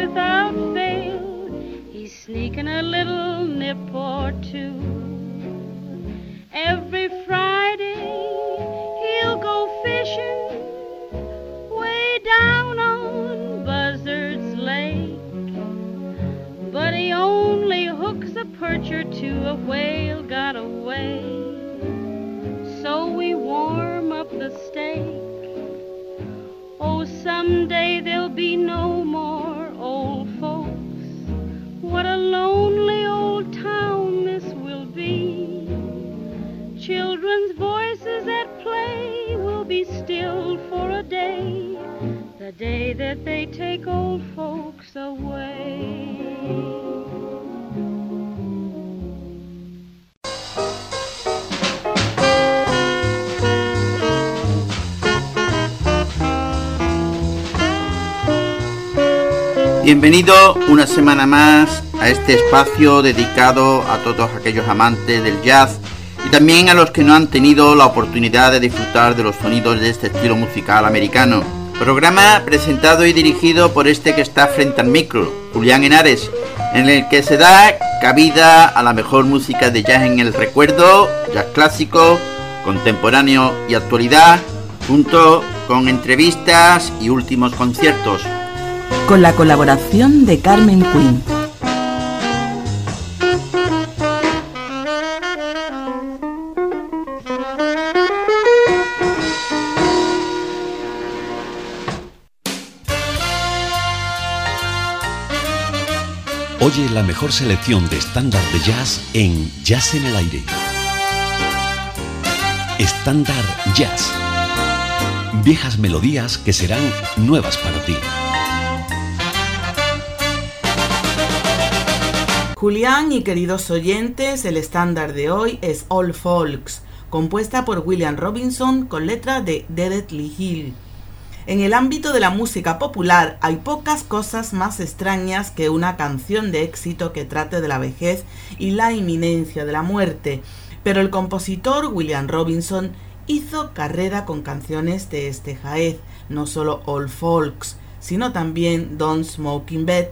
without fail. He's sneaking a little nip or two. Every Friday he'll go fishing way down on Buzzard's Lake. But he only hooks a perch or two, a whale got away. So we warm up the steak. Oh, someday there'll be no Bienvenido una semana más a este espacio dedicado a todos aquellos amantes del jazz y también a los que no han tenido la oportunidad de disfrutar de los sonidos de este estilo musical americano. Programa presentado y dirigido por este que está frente al micro, Julián Henares, en el que se da cabida a la mejor música de jazz en el recuerdo, jazz clásico, contemporáneo y actualidad, junto con entrevistas y últimos conciertos. Con la colaboración de Carmen Quinn. Oye la mejor selección de estándar de jazz en Jazz en el Aire. Estándar Jazz. Viejas melodías que serán nuevas para ti. Julián y queridos oyentes, el estándar de hoy es All Folks, compuesta por William Robinson con letra de Dedeth Lee Hill. En el ámbito de la música popular hay pocas cosas más extrañas que una canción de éxito que trate de la vejez y la inminencia de la muerte, pero el compositor William Robinson hizo carrera con canciones de este jaez, no solo All Folks, sino también Don't Smoking Bed,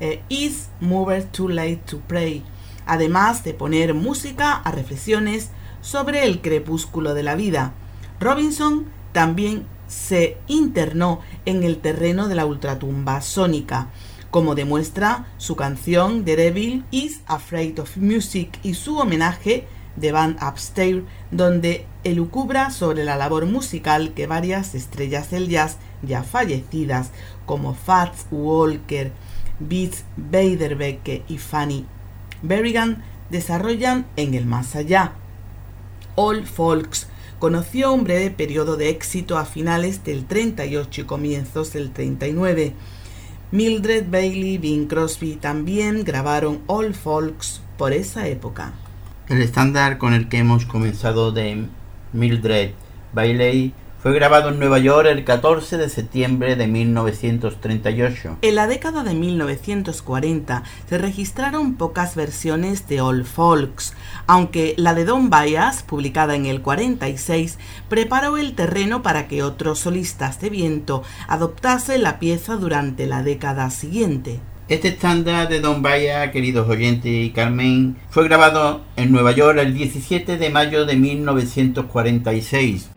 e Is Mover Too Late to Pray, además de poner música a reflexiones sobre el crepúsculo de la vida. Robinson también se internó en el terreno de la ultratumba sónica, como demuestra su canción The Devil is Afraid of Music y su homenaje de Van Upstairs, donde elucubra sobre la labor musical que varias estrellas del jazz ya fallecidas, como Fats Walker, Beats Beiderbecke y Fanny Berrigan, desarrollan en el más allá. All Folks conoció un breve periodo de éxito a finales del 38 y comienzos del 39. Mildred Bailey y Bing Crosby también grabaron All Folks por esa época. El estándar con el que hemos comenzado de Mildred Bailey fue grabado en Nueva York el 14 de septiembre de 1938. En la década de 1940 se registraron pocas versiones de All Folks, aunque la de Don Bias, publicada en el 46, preparó el terreno para que otros solistas de viento adoptasen la pieza durante la década siguiente. Este estándar de Don Baya, queridos oyentes y Carmen, fue grabado en Nueva York el 17 de mayo de 1946.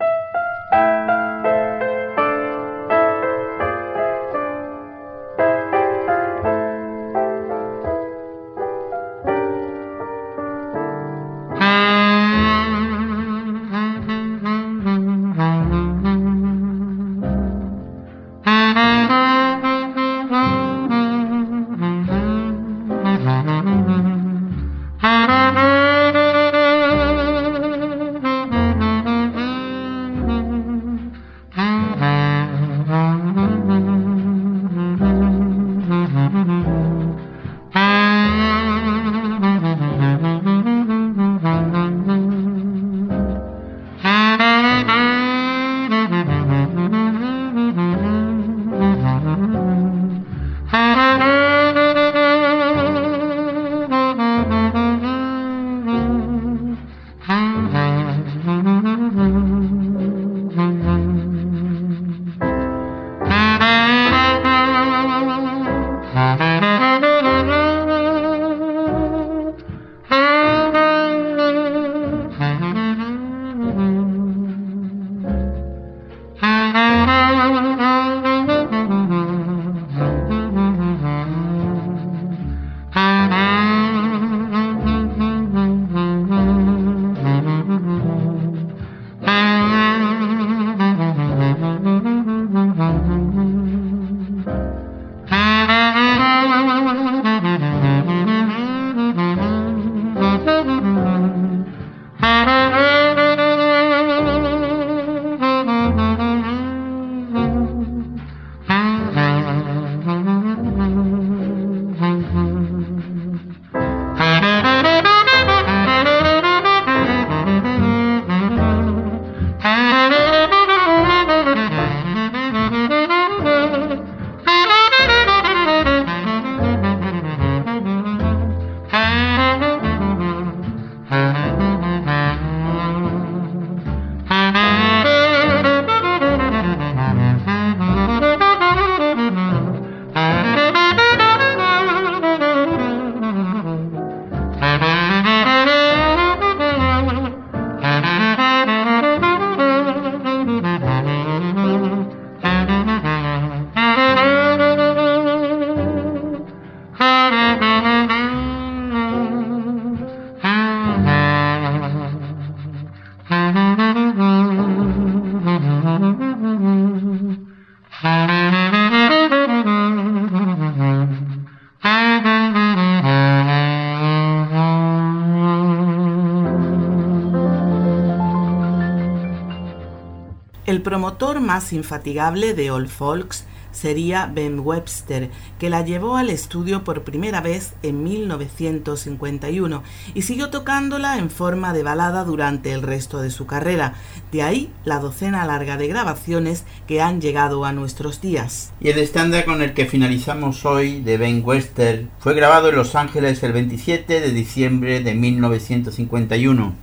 Promotor más infatigable de All Folks sería Ben Webster, que la llevó al estudio por primera vez en 1951 y siguió tocándola en forma de balada durante el resto de su carrera. De ahí la docena larga de grabaciones que han llegado a nuestros días. Y el estándar con el que finalizamos hoy de Ben Webster fue grabado en Los Ángeles el 27 de diciembre de 1951.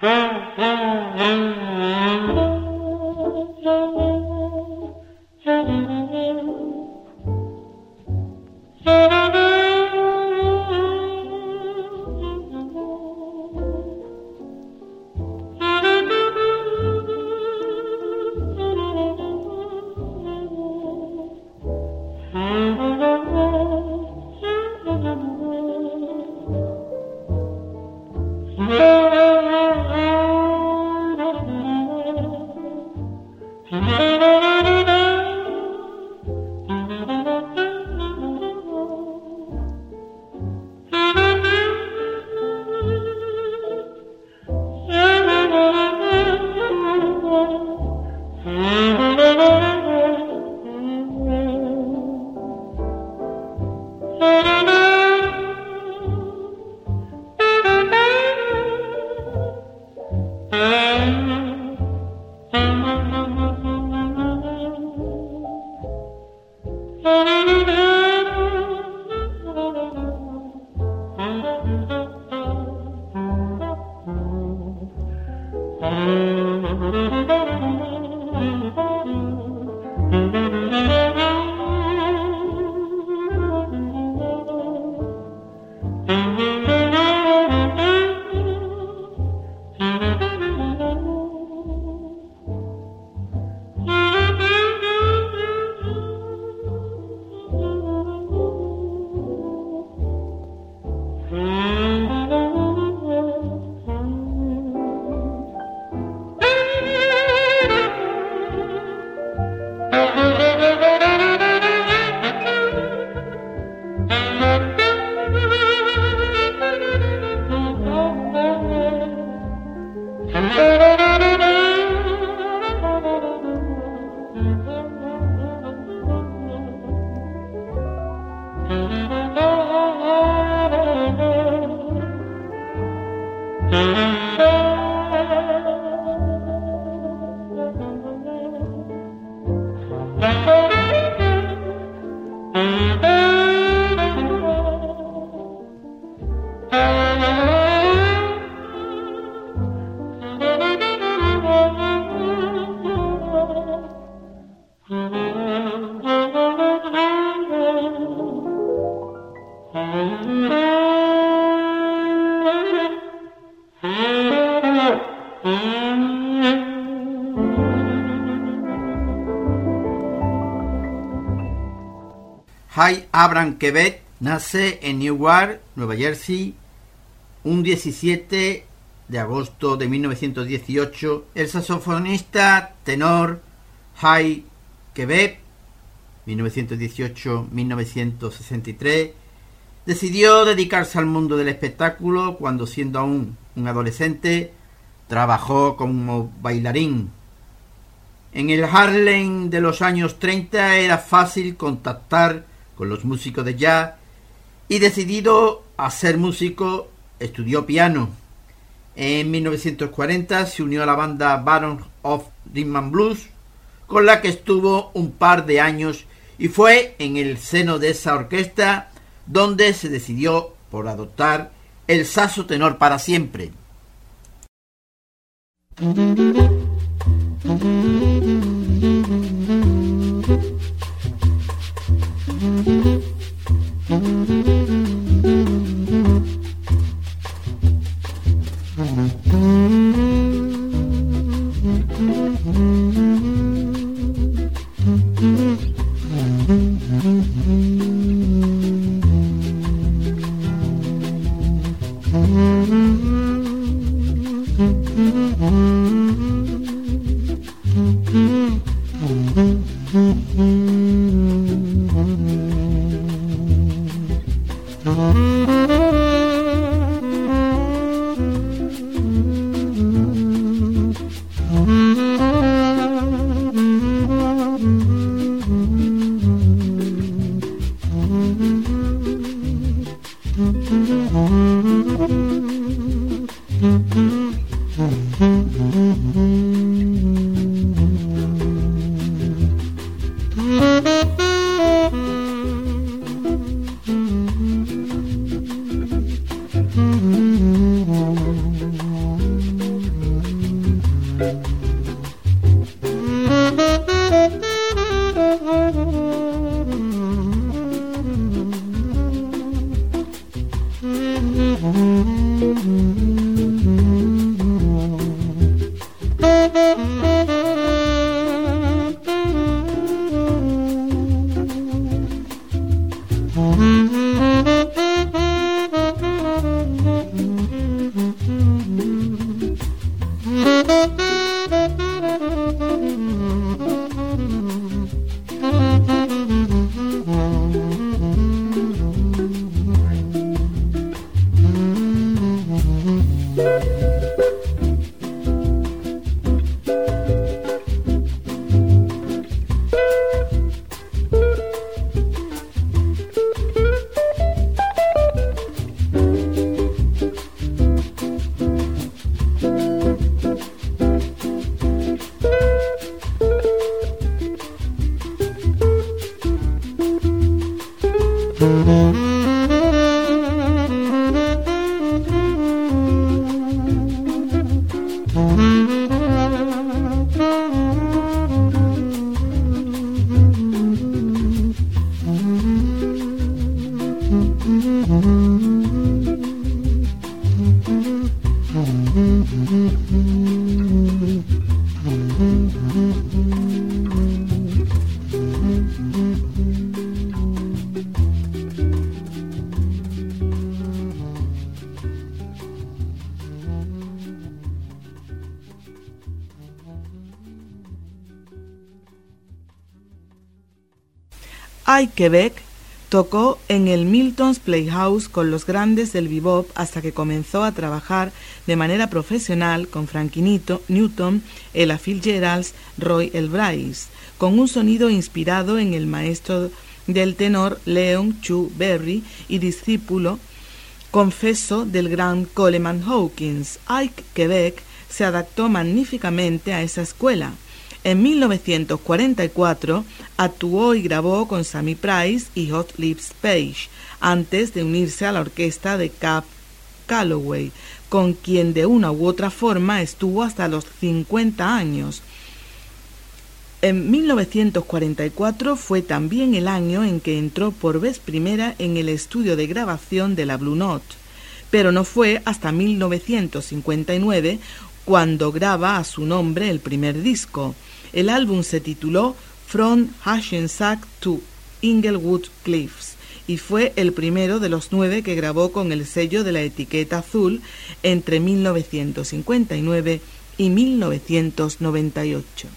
Abraham Quebec nace en Newark, Nueva Jersey, un 17 de agosto de 1918. El saxofonista tenor Hay Quebec, 1918-1963, decidió dedicarse al mundo del espectáculo cuando siendo aún un adolescente trabajó como bailarín. En el Harlem de los años 30 era fácil contactar con los músicos de jazz y decidido a ser músico estudió piano. En 1940 se unió a la banda Baron of Rhythm Blues con la que estuvo un par de años y fue en el seno de esa orquesta donde se decidió por adoptar el saxo tenor para siempre. Quebec tocó en el Milton's Playhouse con los grandes del bebop hasta que comenzó a trabajar de manera profesional con Frankie Newton, Ella Fitzgerald, Roy Elbrais, con un sonido inspirado en el maestro del tenor Leon Chu Berry y discípulo confeso del gran Coleman Hawkins. Ike Quebec se adaptó magníficamente a esa escuela en 1944 actuó y grabó con Sammy Price y Hot Lips Page, antes de unirse a la orquesta de Cap Calloway, con quien de una u otra forma estuvo hasta los 50 años. En 1944 fue también el año en que entró por vez primera en el estudio de grabación de la Blue Note, pero no fue hasta 1959 cuando graba a su nombre el primer disco. El álbum se tituló From Hackensack to Inglewood Cliffs y fue el primero de los nueve que grabó con el sello de la etiqueta azul entre 1959 y 1998.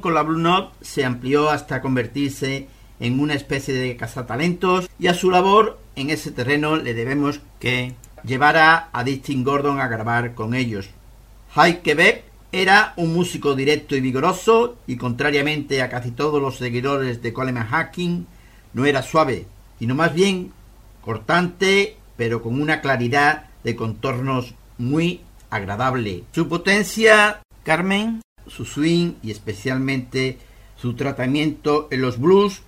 Con la Blue Note se amplió hasta convertirse en una especie de cazatalentos y a su labor en ese terreno le debemos que llevara a Distin Gordon a grabar con ellos. High Quebec era un músico directo y vigoroso y contrariamente a casi todos los seguidores de Coleman Hacking, no era suave, sino más bien cortante, pero con una claridad de contornos muy agradable. Su potencia, Carmen, su swing y especialmente su tratamiento en los blues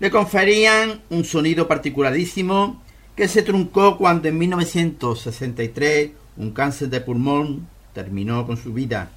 le conferían un sonido particularísimo que se truncó cuando en 1963 un cáncer de pulmón terminó con su vida.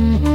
Mm-hmm.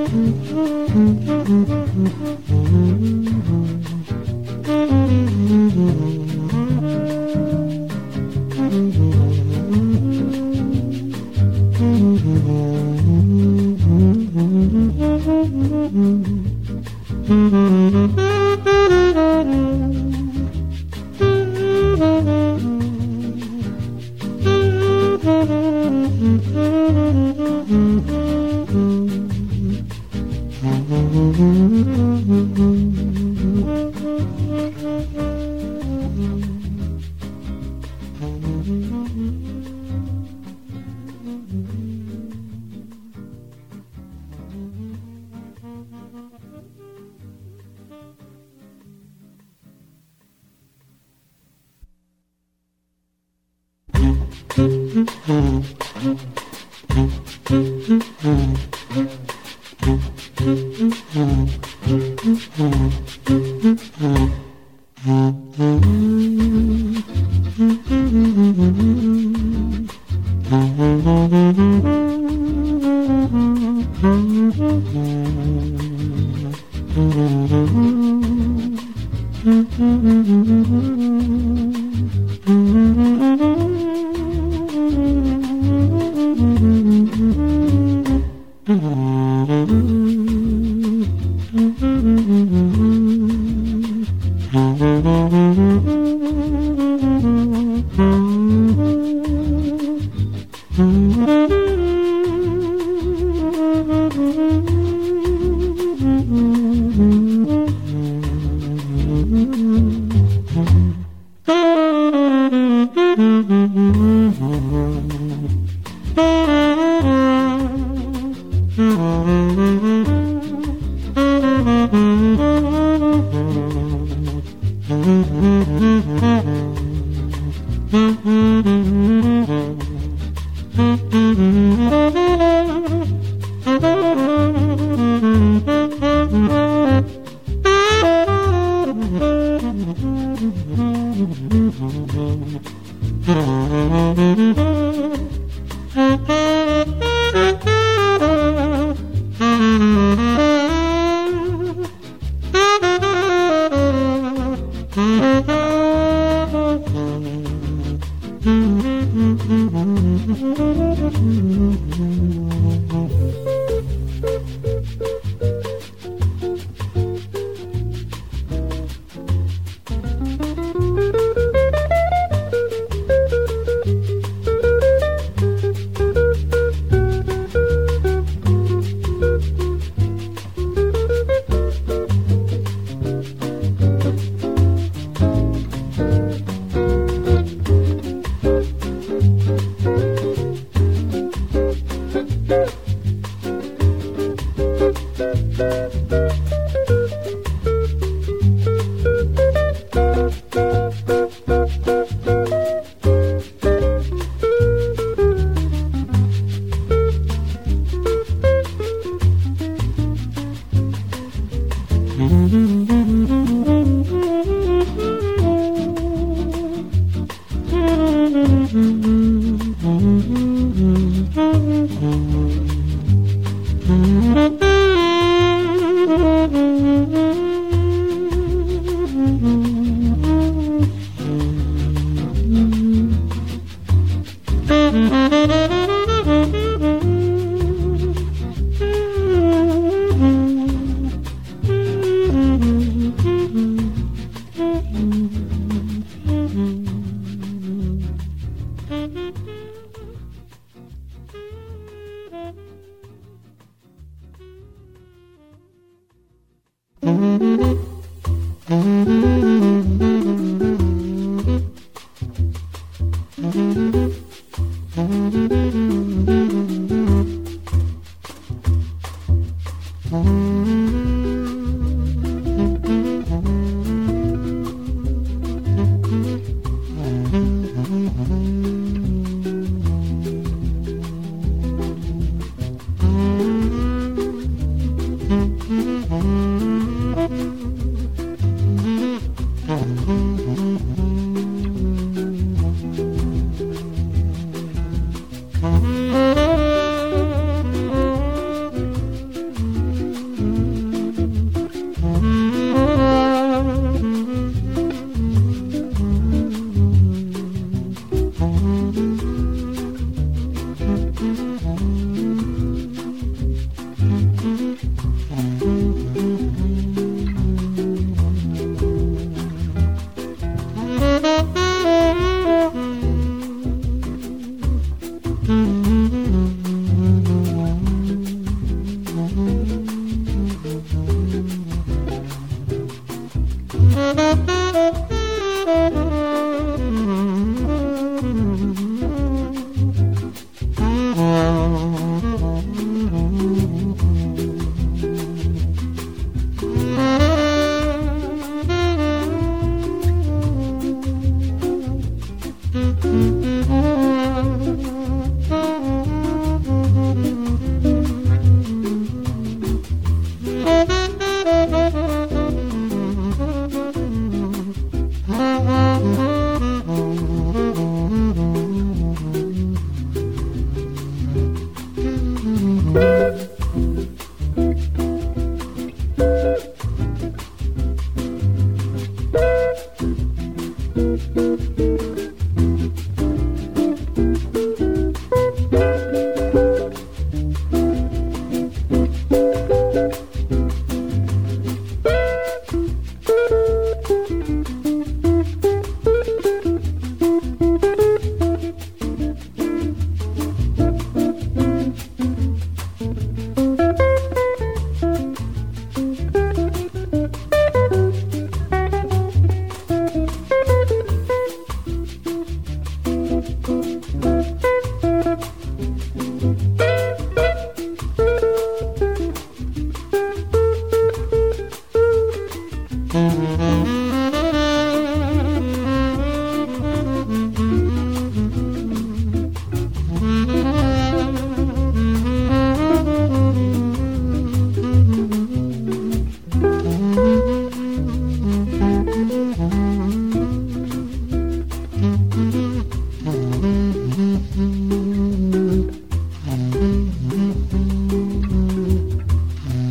Mm-hmm.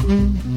Mm-hmm.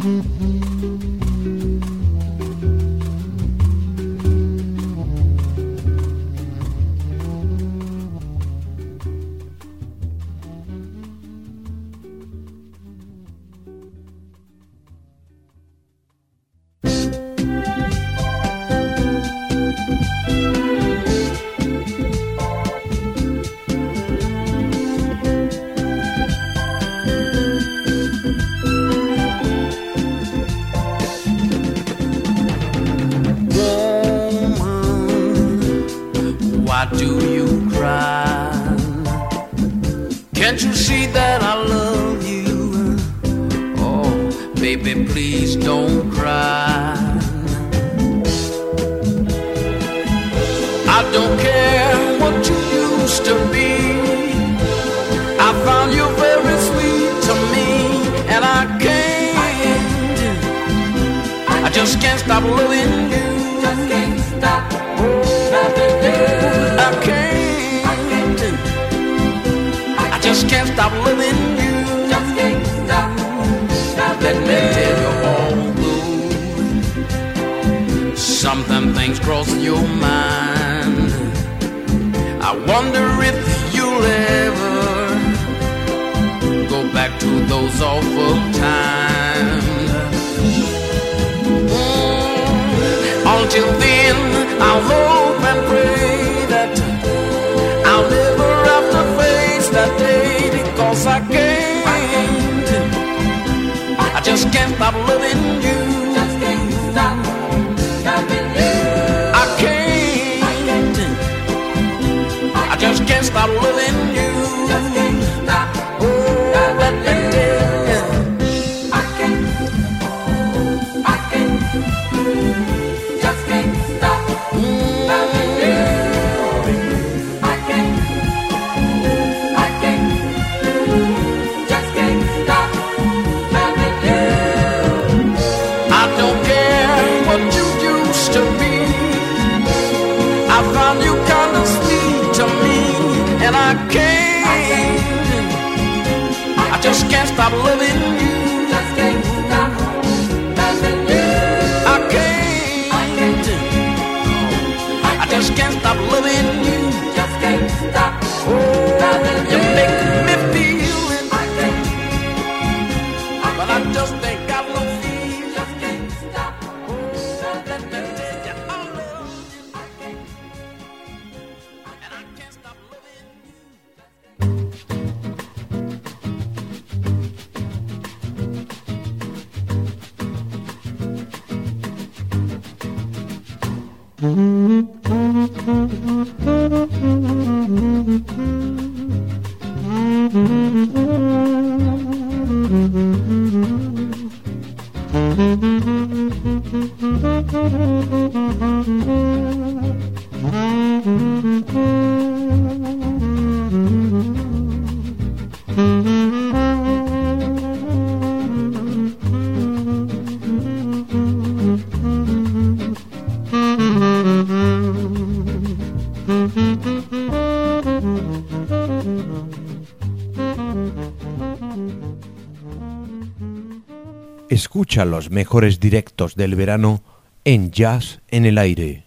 Escucha los mejores directos del verano en Jazz en el Aire.